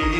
watch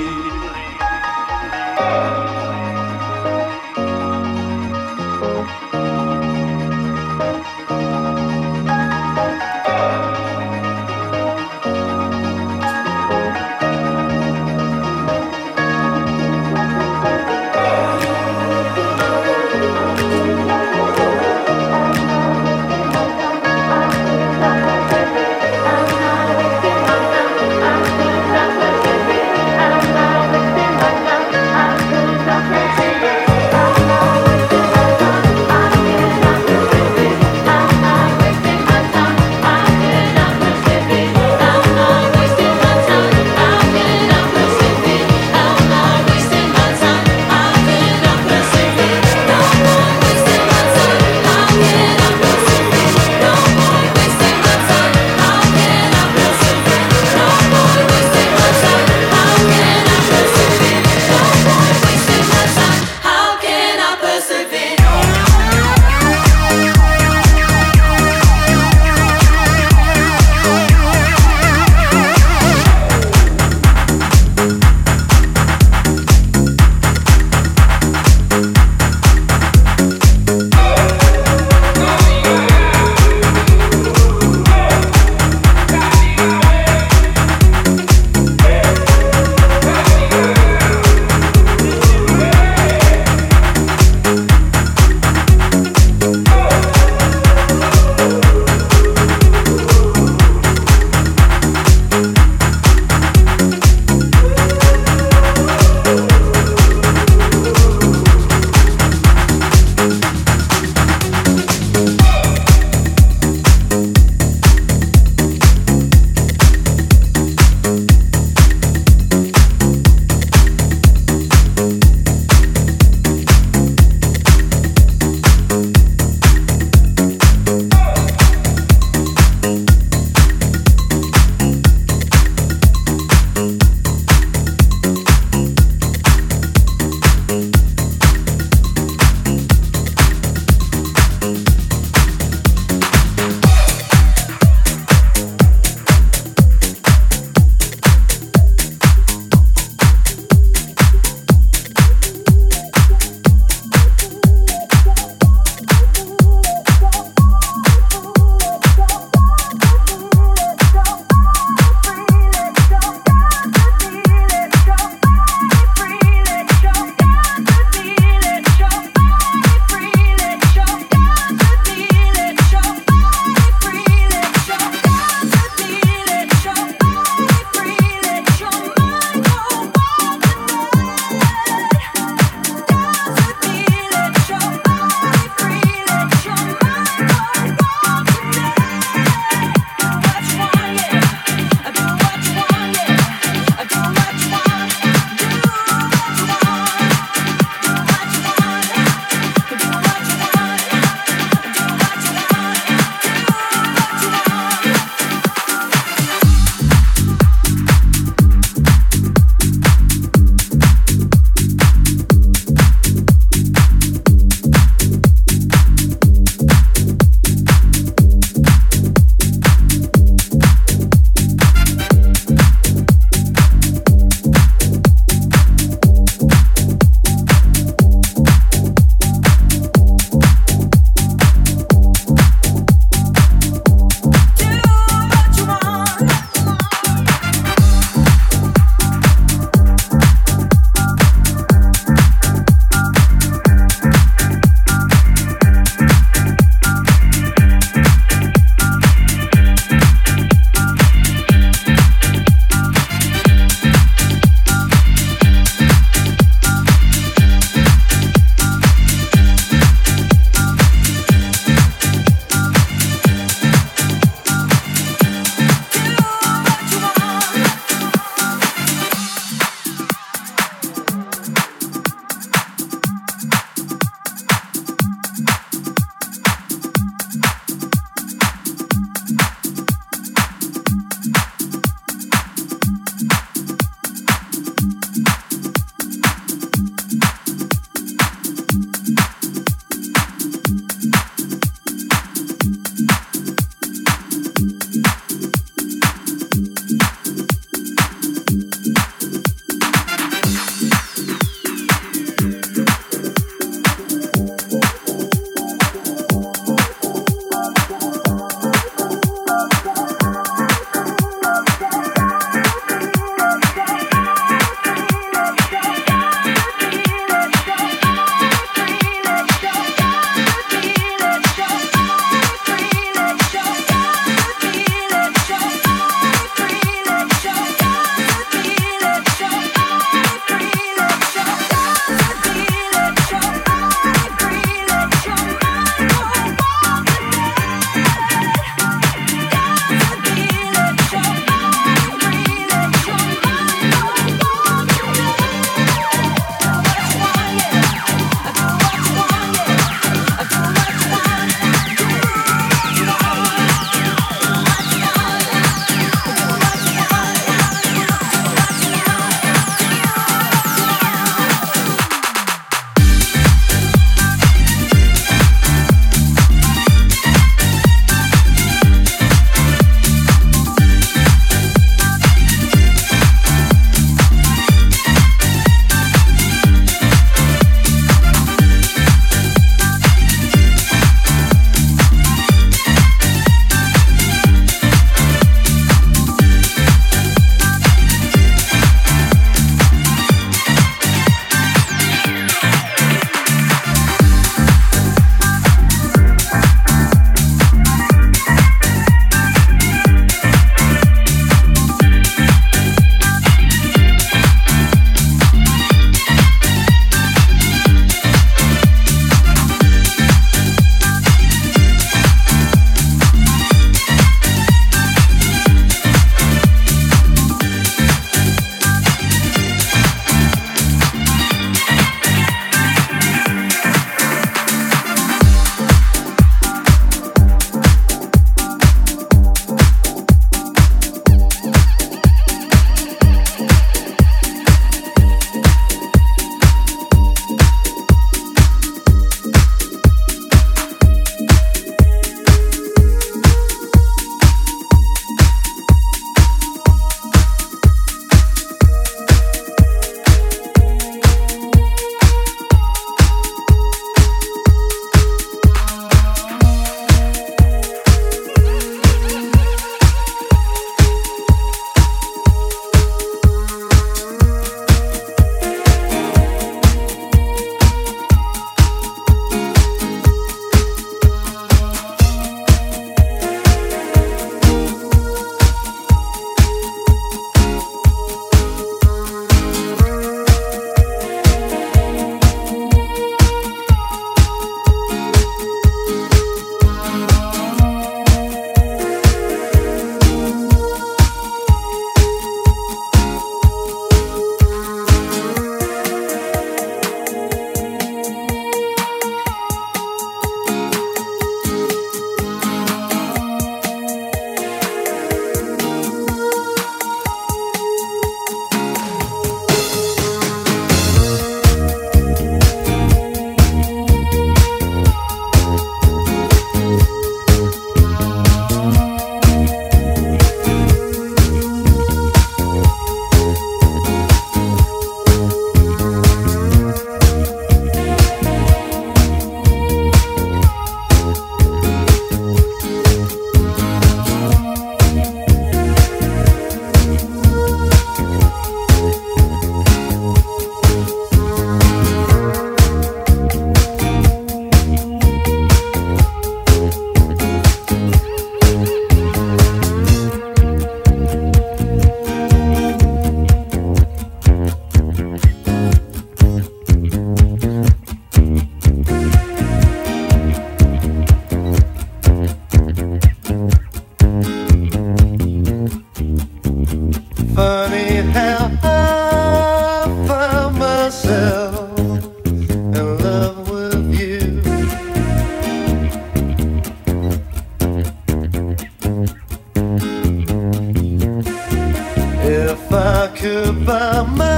Bak bana